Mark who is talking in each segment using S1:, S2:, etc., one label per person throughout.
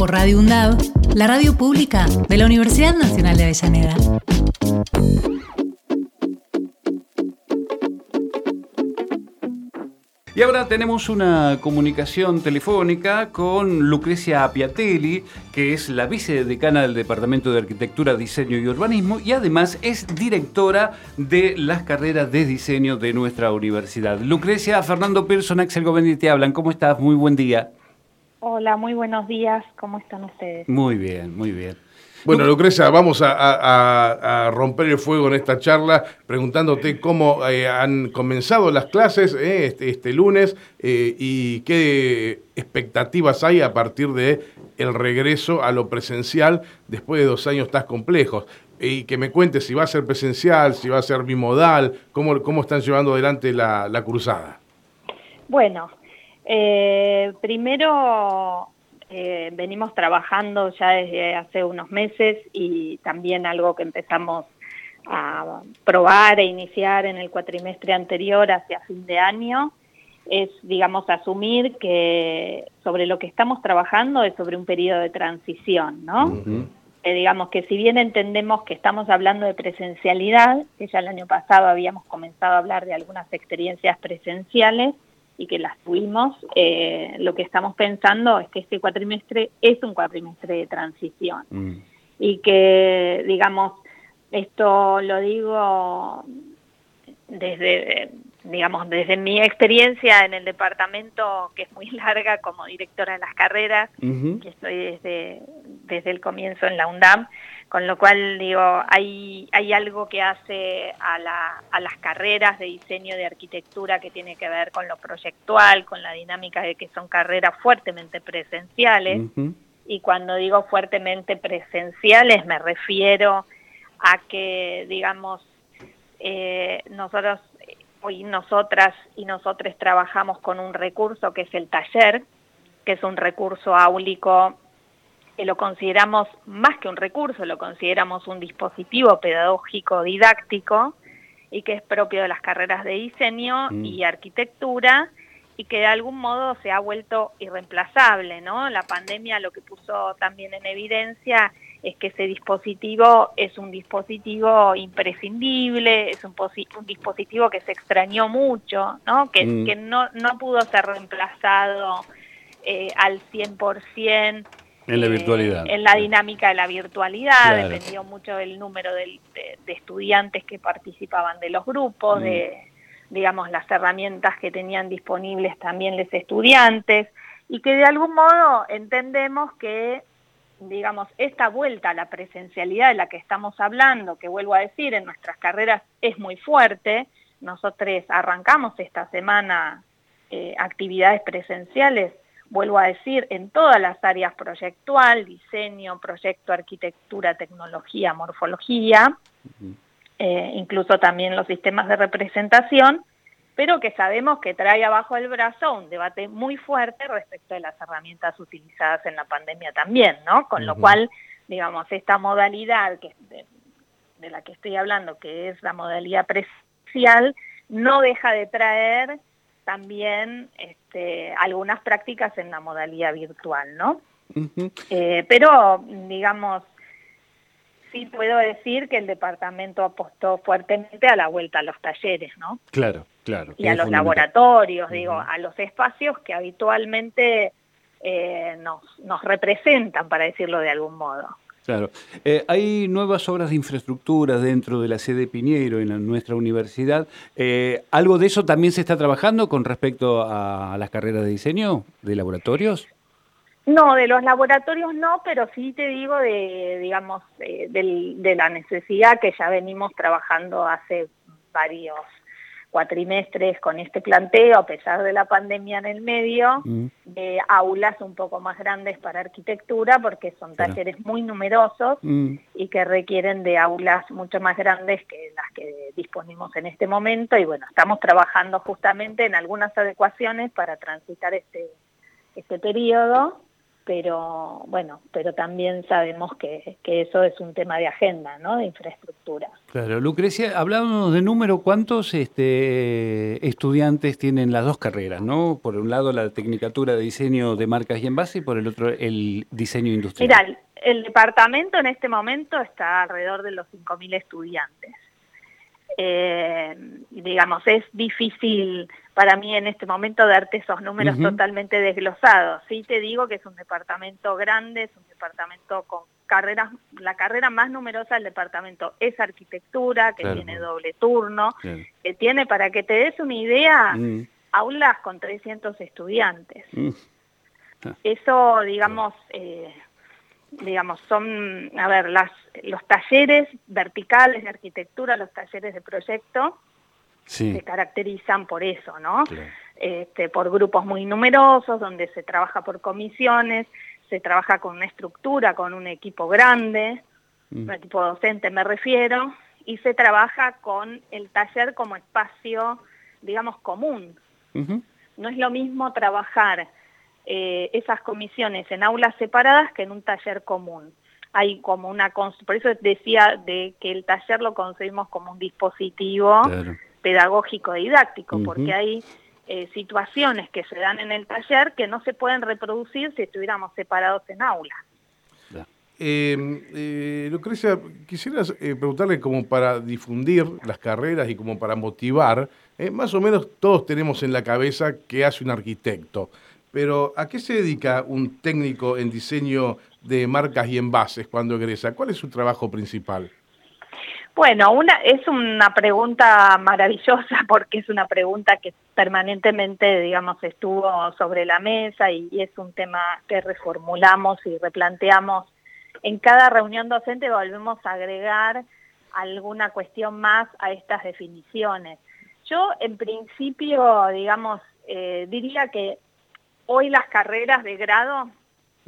S1: Por Radio UNDAV, la radio pública de la Universidad Nacional de Avellaneda.
S2: Y ahora tenemos una comunicación telefónica con Lucrecia Apiatelli, que es la vicedecana del Departamento de Arquitectura, Diseño y Urbanismo y además es directora de las carreras de diseño de nuestra universidad. Lucrecia, Fernando Pearson, Axel Govendi te hablan. ¿Cómo estás? Muy buen día.
S3: Hola, muy buenos días. ¿Cómo están ustedes?
S2: Muy bien, muy bien.
S4: Bueno, Lucrecia, vamos a, a- a romper el fuego en esta charla preguntándote cómo eh, han comenzado las clases eh, este, este lunes eh, y qué expectativas hay a partir de el regreso a lo presencial después de dos años tan complejos. Y que me cuentes si va a ser presencial, si va a ser bimodal, cómo, cómo están llevando adelante la, la cruzada.
S3: Bueno, eh, primero eh, venimos trabajando ya desde hace unos meses y también algo que empezamos a probar e iniciar en el cuatrimestre anterior hacia fin de año es, digamos, asumir que sobre lo que estamos trabajando es sobre un periodo de transición, ¿no? Eh, digamos que si bien entendemos que estamos hablando de presencialidad, que ya el año pasado habíamos comenzado a hablar de algunas experiencias presenciales y que las tuvimos, eh, lo que estamos pensando es que este cuatrimestre es un cuatrimestre de transición
S2: Mm.
S3: y que, digamos, esto lo digo desde, digamos, desde mi experiencia en el departamento, que es muy larga como directora de las carreras,
S2: Ujú.
S3: que estoy desde, desde el comienzo en la UNDAM, con lo cual digo, hay, hay algo que hace a, la, a las carreras de diseño de arquitectura que tiene que ver con lo proyectual, con la dinámica de que son carreras fuertemente presenciales, y cuando digo fuertemente presenciales me refiero a que, digamos, eh, nosotros, hoy nosotras y nosotros trabajamos con un recurso que es el taller, que es un recurso áulico que lo consideramos más que un recurso, lo consideramos un dispositivo pedagógico didáctico y que es propio de las carreras de diseño
S2: Mm.
S3: y arquitectura y que de algún modo se ha vuelto irreemplazable, ¿no? La pandemia lo que puso también en evidencia es que ese dispositivo es un dispositivo imprescindible, es un, un dispositivo que se extrañó mucho, ¿no? Que,
S2: Mm.
S3: que no, no pudo ser reemplazado eh, al 100%
S2: En la
S3: eh,
S2: virtualidad.
S3: en la dinámica de la virtualidad,
S2: Claro.
S3: dependió mucho del número de estudiantes que participaban de los grupos,
S2: Mm.
S3: de digamos las herramientas que tenían disponibles también los estudiantes y que de algún modo entendemos que digamos esta vuelta a la presencialidad de la que estamos hablando, que vuelvo a decir en nuestras carreras es muy fuerte. Nosotros arrancamos esta semana eh, actividades presenciales vuelvo a decir, en todas las áreas proyectual, diseño, proyecto, arquitectura, tecnología, morfología, eh, incluso también los sistemas de representación, pero que sabemos que trae abajo el brazo un debate muy fuerte respecto de las herramientas utilizadas en la pandemia también, ¿no? Con lo cual, digamos, esta modalidad que, de, de la que estoy hablando, que es la modalidad presencial, no deja de traer también este, algunas prácticas en la modalidad virtual, ¿no? Eh, pero, digamos, sí puedo decir que el departamento apostó fuertemente a la vuelta a los talleres, ¿no?
S2: Claro, claro.
S3: Y a los laboratorios, digo, a los espacios que habitualmente eh, nos, nos representan, para decirlo de algún modo.
S2: Claro. Eh, hay nuevas obras de infraestructura dentro de la sede Piñeiro en la- nuestra universidad. Eh, ¿Algo de eso también se está trabajando con respecto a las carreras de diseño de laboratorios?
S3: No, de los laboratorios no, pero sí te digo de, digamos, eh, del- de la necesidad que ya venimos trabajando hace varios, cuatrimestres con este planteo, a pesar de la pandemia en el medio, mm. de aulas un poco más grandes para arquitectura, porque son talleres muy numerosos mm. y que requieren de aulas mucho más grandes que las que disponemos en este momento. Y bueno, estamos trabajando justamente en algunas adecuaciones para transitar este, este periodo pero bueno, pero también sabemos que, eso es un tema de agenda, ¿no? De infraestructura.
S2: Claro, Lucrecia, hablábamos de número, ¿cuántos este, estudiantes tienen las dos carreras, no? Por un lado la Tecnicatura de Diseño de Marcas y Envase y por el otro el Diseño Industrial.
S3: Mira, el departamento en este momento está alrededor de los 5.000 estudiantes. Eh, digamos, es difícil para mí en este momento darte esos números totalmente desglosados. Sí te digo que es un departamento grande, es un departamento con carreras, la carrera más numerosa del departamento es arquitectura, que tiene doble turno, que tiene, para que te des una idea, mm. aulas con 300 estudiantes. Mm. Ah. Eso, digamos, eh, digamos, son, a ver, las, los talleres verticales de arquitectura, los talleres de proyecto, se caracterizan por eso, ¿no? Este, por grupos muy numerosos, donde se trabaja por comisiones, se trabaja con una estructura, con un equipo grande, mm. un equipo docente me refiero, y se trabaja con el taller como espacio, digamos, común. No es lo mismo trabajar eh, esas comisiones en aulas separadas que en un taller común. Hay como una... Por eso decía de que el taller lo concebimos como un dispositivo pedagógico didáctico, porque hay eh, situaciones que se dan en el taller que no se pueden reproducir si estuviéramos separados en aula.
S4: Em, eh, Lucrecia, quisiera eh, preguntarle como para difundir las carreras y como para motivar, eh, más o menos todos tenemos en la cabeza qué hace un arquitecto, pero ¿a qué se dedica un técnico en diseño de marcas y envases cuando egresa? ¿Cuál es su trabajo principal?
S3: Bueno, una, es una pregunta maravillosa porque es una pregunta que permanentemente, digamos, estuvo sobre la mesa y, es un tema que reformulamos y replanteamos. En cada reunión docente volvemos a agregar alguna cuestión más a estas definiciones. Yo, en principio, digamos, eh, diría que hoy las carreras de grado,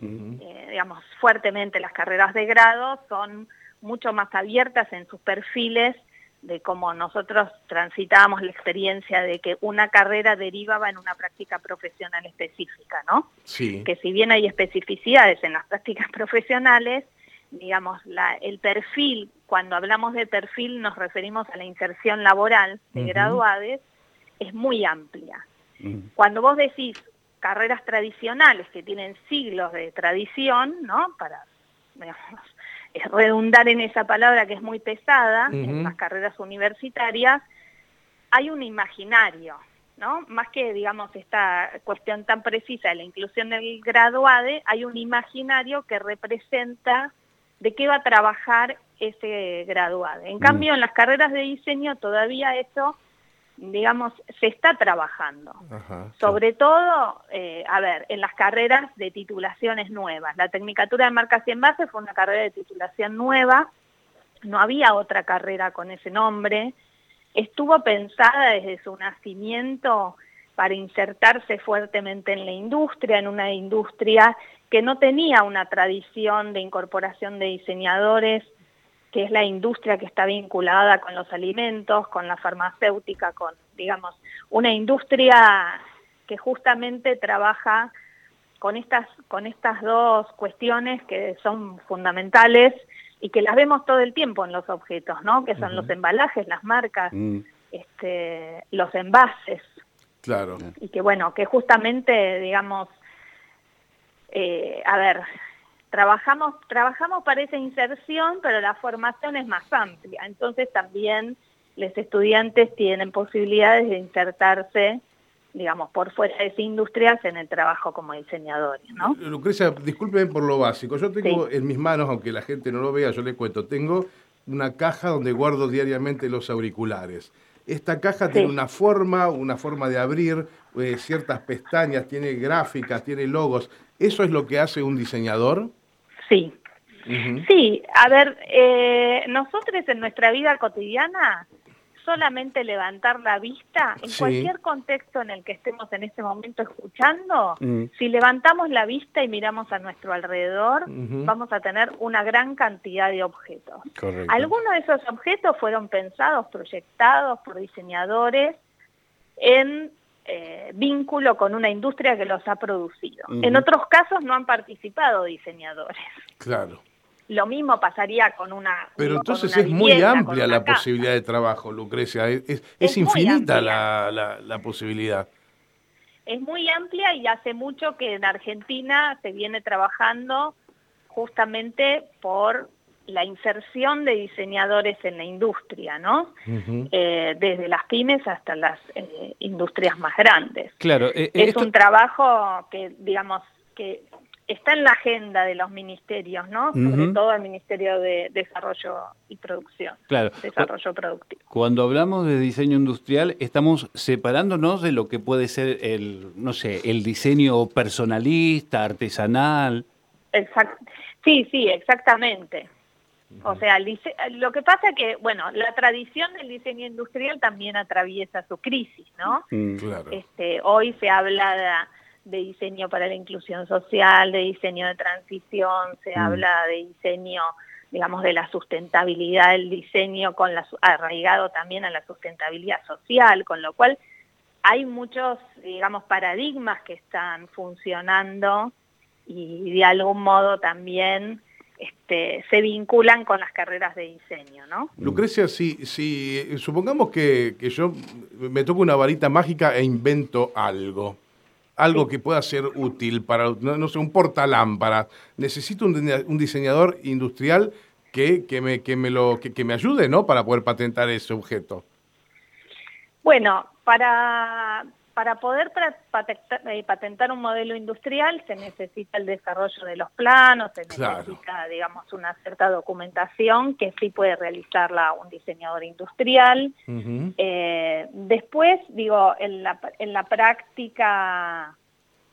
S3: eh, digamos, fuertemente las carreras de grado son mucho más abiertas en sus perfiles de cómo nosotros transitábamos la experiencia de que una carrera derivaba en una práctica profesional específica, ¿no?
S4: Sí.
S3: Que si bien hay especificidades en las prácticas profesionales, digamos, la, el perfil, cuando hablamos de perfil nos referimos a la inserción laboral de graduades, es muy amplia. Cuando vos decís carreras tradicionales que tienen siglos de tradición, ¿no? Para, digamos, redundar en esa palabra que es muy pesada, en las carreras universitarias, hay un imaginario, ¿no? Más que, digamos, esta cuestión tan precisa de la inclusión del graduade, hay un imaginario que representa de qué va a trabajar ese graduade. En cambio, en las carreras de diseño todavía eso digamos, se está trabajando. Sobre todo, eh, a ver, en las carreras de titulaciones nuevas. La Tecnicatura de Marcas y Envases fue una carrera de titulación nueva, no había otra carrera con ese nombre. Estuvo pensada desde su nacimiento para insertarse fuertemente en la industria, en una industria que no tenía una tradición de incorporación de diseñadores que es la industria que está vinculada con los alimentos, con la farmacéutica, con, digamos, una industria que justamente trabaja con estas, con estas dos cuestiones que son fundamentales y que las vemos todo el tiempo en los objetos, ¿no? Que son los embalajes, las marcas, mm. este, los envases.
S4: Claro.
S3: Y que bueno, que justamente, digamos, eh, a ver, trabajamos, trabajamos para esa inserción, pero la formación es más amplia. Entonces también los estudiantes tienen posibilidades de insertarse digamos, por fuera de esas industrias en el trabajo como diseñadores, ¿no?
S4: Lucrecia, discúlpeme por lo básico. Yo tengo en mis manos, aunque la gente no lo vea, yo le cuento, tengo una caja donde guardo diariamente los auriculares. Esta caja tiene una forma, una forma de abrir, eh, ciertas pestañas, tiene gráficas, tiene logos. ¿Eso es lo que hace un diseñador?
S3: Sí. Sí, a ver, eh, nosotros en nuestra vida cotidiana solamente levantar la vista, en
S4: Sí.
S3: cualquier contexto en el que estemos en este momento escuchando,
S2: Mm.
S3: si levantamos la vista y miramos a nuestro alrededor, vamos a tener una gran cantidad de objetos.
S2: Correcto.
S3: Algunos de esos objetos fueron pensados, proyectados por diseñadores en eh, vínculo con una industria que los ha producido. En otros casos no han participado diseñadores.
S4: Claro.
S3: Lo mismo pasaría con una.
S4: Pero entonces
S3: una
S4: es muy
S3: vivienda,
S4: amplia la
S3: casa.
S4: posibilidad de trabajo, Lucrecia. Es, es-
S3: Es
S4: es
S3: muy
S4: infinita la, la- la posibilidad.
S3: Es muy amplia y hace mucho que en Argentina se viene trabajando justamente por la inserción de diseñadores en la industria, ¿no? Eh, desde las pymes hasta las eh, industrias más grandes.
S2: Claro, eh,
S3: Es
S2: esto-
S3: un trabajo que, digamos, que está en la agenda de los ministerios, ¿no? Sobre todo el Ministerio de Desarrollo y Producción,
S2: claro.
S3: Desarrollo Productivo.
S2: Cuando hablamos de diseño industrial, estamos separándonos de lo que puede ser el, no sé, el diseño personalista, artesanal.
S3: Exact sí, sí, exactamente. O sea, el dise- lo que pasa que, bueno, la tradición del diseño industrial también atraviesa su crisis, ¿no?
S2: Mm.
S4: Claro.
S3: Este, hoy se habla de, de diseño para la inclusión social, de diseño de transición, se
S2: Mm.
S3: habla de diseño, digamos, de la sustentabilidad del diseño, con la, arraigado también a la sustentabilidad social, con lo cual hay muchos, digamos, paradigmas que están funcionando y de algún modo también este, se vinculan con las carreras de diseño, ¿no?
S4: Lucrecia, si, si eh, supongamos que, que yo me toco una varita mágica e invento algo, algo que pueda ser útil para, no, no sé, un portalámpara, necesito un, un diseñador industrial que, que, me, que, me lo, que, que me ayude, ¿no? Para poder patentar ese objeto.
S3: Bueno, para, para poder patentar, eh, patentar un modelo industrial se necesita el desarrollo de los planos, se
S4: Claro.
S3: necesita, digamos, una cierta documentación que sí puede realizarla un diseñador industrial. Eh, después, digo, en la, en la práctica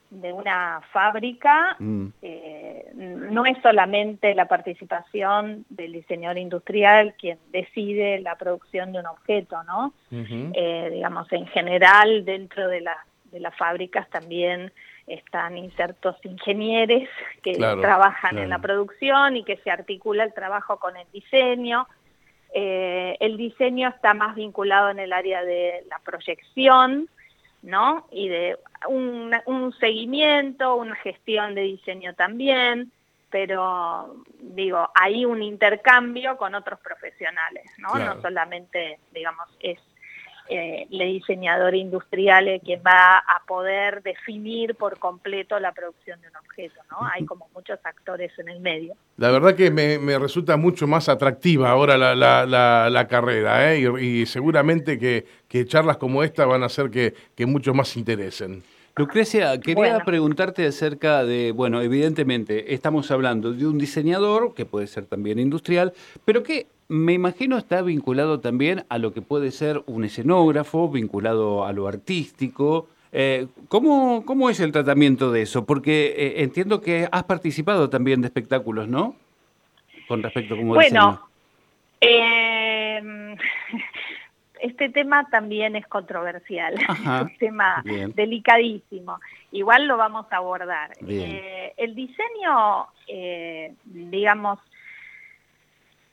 S3: de una fábrica,
S2: Mm.
S3: eh, no es solamente la participación del diseñador industrial quien decide la producción de un objeto, ¿no? Eh, digamos, en general, dentro de, la- de las fábricas también están insertos ingenieros que
S4: Claro,
S3: trabajan
S2: claro.
S3: en la producción y que se articula el trabajo con el diseño. Eh, el diseño está más vinculado en el área de la proyección, ¿no? Y de un, un seguimiento, una gestión de diseño también, pero digo, hay un intercambio con otros profesionales, ¿no?
S4: Claro.
S3: No solamente, digamos, es eh, el diseñador industrial el quien va a poder definir por completo la producción de un objeto, ¿no? Hay como muchos actores en el medio.
S4: La verdad que me, resulta mucho más atractiva ahora la, la, la, carrera, ¿eh? y, y seguramente que, que charlas como esta van a hacer que, que muchos más se interesen.
S2: Lucrecia, quería
S3: Bueno.
S2: preguntarte acerca de, bueno, evidentemente estamos hablando de un diseñador, que puede ser también industrial, pero que me imagino está vinculado también a lo que puede ser un escenógrafo, vinculado a lo artístico. Eh, ¿cómo, ¿Cómo es el tratamiento de eso? Porque eh, entiendo que has participado también de espectáculos, ¿no? Con respecto a cómo
S3: Bueno, eh, este tema también es controversial,
S2: Ajá,
S3: es un tema
S2: bien.
S3: delicadísimo. Igual lo vamos a abordar. Eh, el diseño, eh, digamos,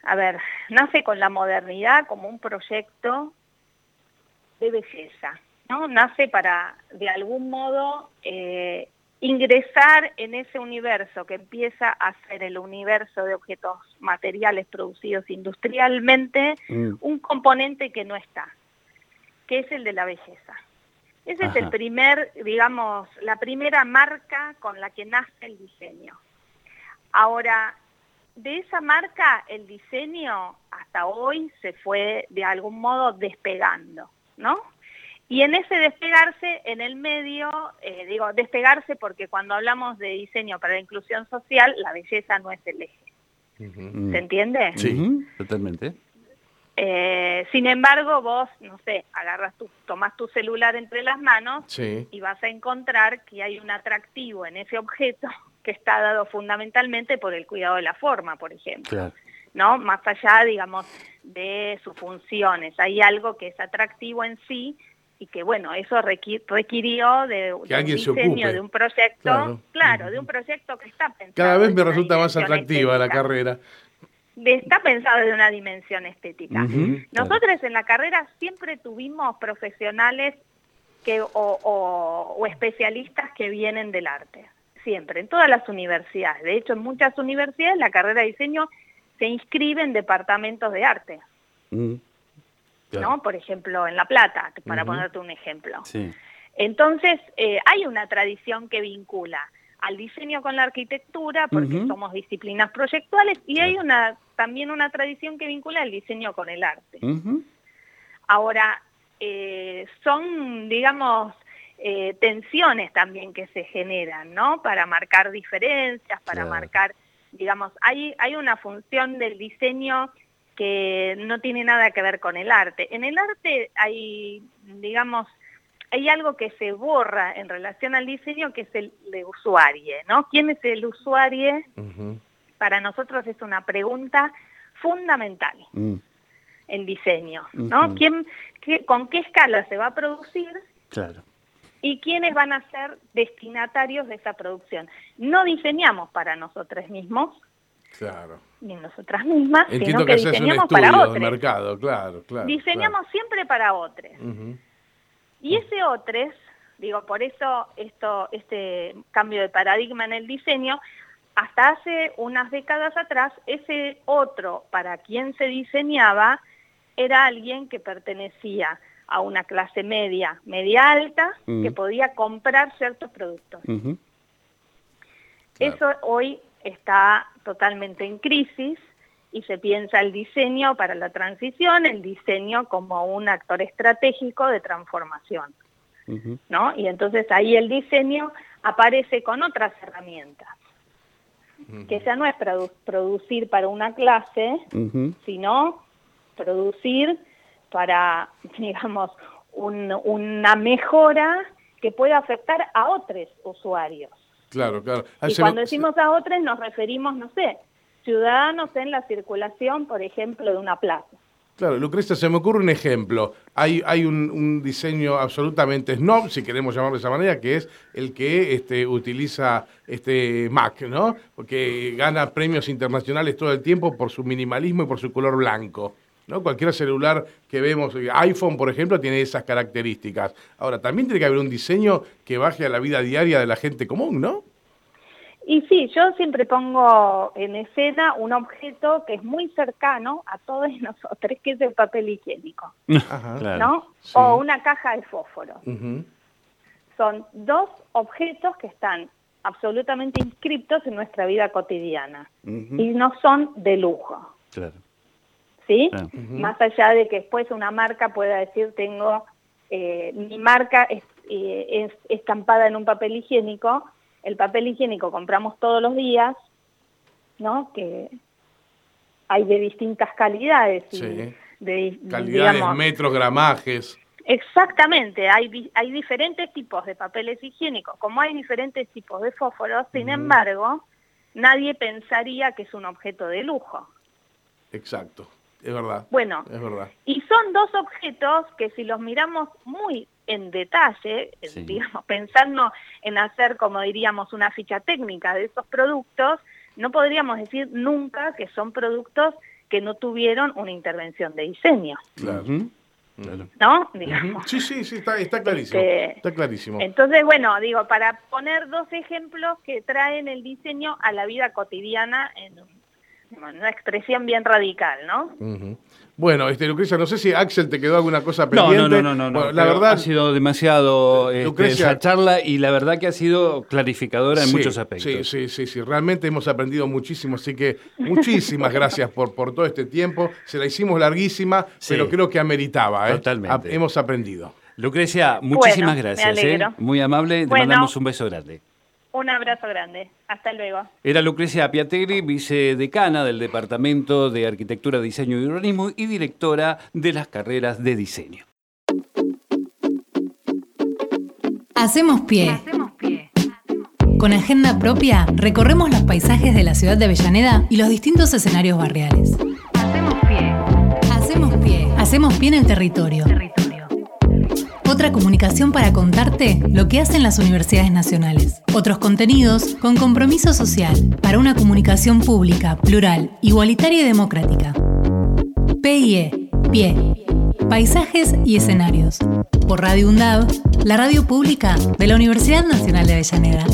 S3: a ver, nace con la modernidad como un proyecto de belleza, ¿no? Nace para, de algún modo, eh, ingresar en ese universo que empieza a ser el universo de objetos materiales producidos industrialmente,
S2: Mm,
S3: un componente que no está, que es el de la belleza. Ese es el primer, digamos, la primera marca con la que nace el diseño. Ahora, de esa marca, el diseño hasta hoy se fue de algún modo despegando, ¿no? Y en ese despegarse, en el medio, eh, digo, despegarse porque cuando hablamos de diseño para la inclusión social, la belleza no es el eje.
S2: mm.
S3: ¿Se entiende?
S4: Sí.
S2: Totalmente.
S3: Eh, sin embargo, vos, no sé, agarras tu, tomás tu celular entre las manos
S4: Sí.
S3: y vas a encontrar que hay un atractivo en ese objeto que está dado fundamentalmente por el cuidado de la forma, por ejemplo.
S2: Claro.
S3: ¿no? Más allá, digamos, de sus funciones. Hay algo que es atractivo en sí y que bueno, eso requirió de, un diseño, de un proyecto, claro, de un proyecto que está pensado.
S4: Cada vez me resulta más atractiva la carrera.
S3: está pensado de una dimensión estética. Nosotros en la carrera siempre tuvimos profesionales que, o, especialistas que vienen del arte, siempre, en todas las universidades. De hecho, en muchas universidades la carrera de diseño se inscribe en departamentos de arte. ¿No? Por ejemplo, en La Plata, para ponerte un ejemplo. Entonces, eh, hay una tradición que vincula al diseño con la arquitectura, porque somos disciplinas proyectuales, y hay una también una tradición que vincula el diseño con el arte. Ahora, eh, son, digamos, eh, tensiones también que se generan, ¿no? Para marcar diferencias, para marcar, digamos, hay, hay una función del diseño que no tiene nada que ver con el arte. En el arte hay, digamos, hay algo que se borra en relación al diseño que es el de usuario, ¿no? ¿Quién es el usuario? Para nosotros es una pregunta fundamental. Mm. El diseño, ¿no? ¿Quién, ¿Con qué escala se va a producir?
S2: Claro.
S3: ¿Y quiénes van a ser destinatarios de esa producción? No diseñamos para nosotros mismos,
S4: Claro.
S3: Ni nosotras mismas, sino que, diseñamos para otros.
S4: mercado, claro, claro.
S3: Diseñamos siempre para otros. Y ese otros, digo, por eso esto, este cambio de paradigma en el diseño, hasta hace unas décadas atrás, ese otro para quien se diseñaba era alguien que pertenecía a una clase media, media alta, que podía comprar ciertos productos. Eso hoy está totalmente en crisis y se piensa el diseño para la transición, el diseño como un actor estratégico de transformación. ¿no? Y entonces ahí el diseño aparece con otras herramientas, que ya no es producir para una clase, sino producir para, digamos, una mejora que pueda afectar a otros usuarios.
S4: Claro, claro.
S3: y cuando decimos a otros nos referimos, no sé, ciudadanos en la circulación, por ejemplo, de una plaza.
S4: Claro, Lucrecia, se me ocurre un ejemplo. Hay, hay un, diseño absolutamente snob, si queremos llamarlo de esa manera, que es el que este, utiliza este Mac, ¿no? Porque gana premios internacionales todo el tiempo por su minimalismo y por su color blanco. ¿No? Cualquier celular que vemos, eh, iPhone por ejemplo, tiene esas características. Ahora, también tiene que haber un diseño que baje a la vida diaria de la gente común, ¿no?
S3: Y sí, yo siempre pongo en escena un objeto que es muy cercano a todos nosotros, que es el papel higiénico, ¿no? O una caja de fósforo. Son dos objetos que están absolutamente inscriptos en nuestra vida cotidiana y no son de lujo. Claro. ¿Sí? Más allá de que después una marca pueda decir, tengo, eh, mi marca eh, es, estampada en un papel higiénico, el papel higiénico compramos todos los días, ¿no? Que hay de distintas calidades.
S4: Sí. de, calidades, metros, gramajes.
S3: Exactamente, hay, hay diferentes tipos de papeles higiénicos, como hay diferentes tipos de fósforos, sin embargo, nadie pensaría que es un objeto de lujo.
S4: Exacto. Es verdad.
S3: Bueno,
S4: es verdad.
S3: y son dos objetos que si los miramos muy en detalle, digamos, pensando en hacer, como diríamos, una ficha técnica de esos productos, no podríamos decir nunca que son productos que no tuvieron una intervención de diseño.
S4: Claro.
S3: ¿No? Digamos.
S4: Sí, sí, sí, está, está clarísimo. Este, está clarísimo.
S3: Entonces, bueno, digo, para poner dos ejemplos que traen el diseño a la vida cotidiana en un una expresión bien radical, ¿no?
S4: Bueno, este, Lucrecia, no sé si Axel te quedó alguna cosa pendiente.
S2: No, no, no, no. la verdad ha sido demasiado este, esa charla y la verdad que ha sido clarificadora en muchos aspectos.
S4: Sí, sí, sí, sí. Realmente hemos aprendido muchísimo, así que muchísimas gracias por, por todo este tiempo. Se la hicimos larguísima, pero creo que ameritaba. ¿eh?
S2: Totalmente.
S4: hemos aprendido.
S2: Lucrecia, muchísimas gracias. ¿eh? Muy amable. Te mandamos un beso grande.
S3: Un abrazo grande. Hasta luego.
S2: Era Lucrecia Piategri, vicedecana del Departamento de Arquitectura, Diseño y Urbanismo y directora de las carreras de diseño.
S1: Hacemos pie. Hacemos pie. Con agenda propia, recorremos los paisajes de la ciudad de Avellaneda y los distintos escenarios barriales. Hacemos pie. Hacemos pie. Hacemos pie en el territorio. Otra comunicación para contarte lo que hacen las universidades nacionales. Otros contenidos con compromiso social para una comunicación pública, plural, igualitaria y democrática. PIE, pie. Paisajes y escenarios. Por Radio UNDAV, la radio pública de la Universidad Nacional de Avellaneda.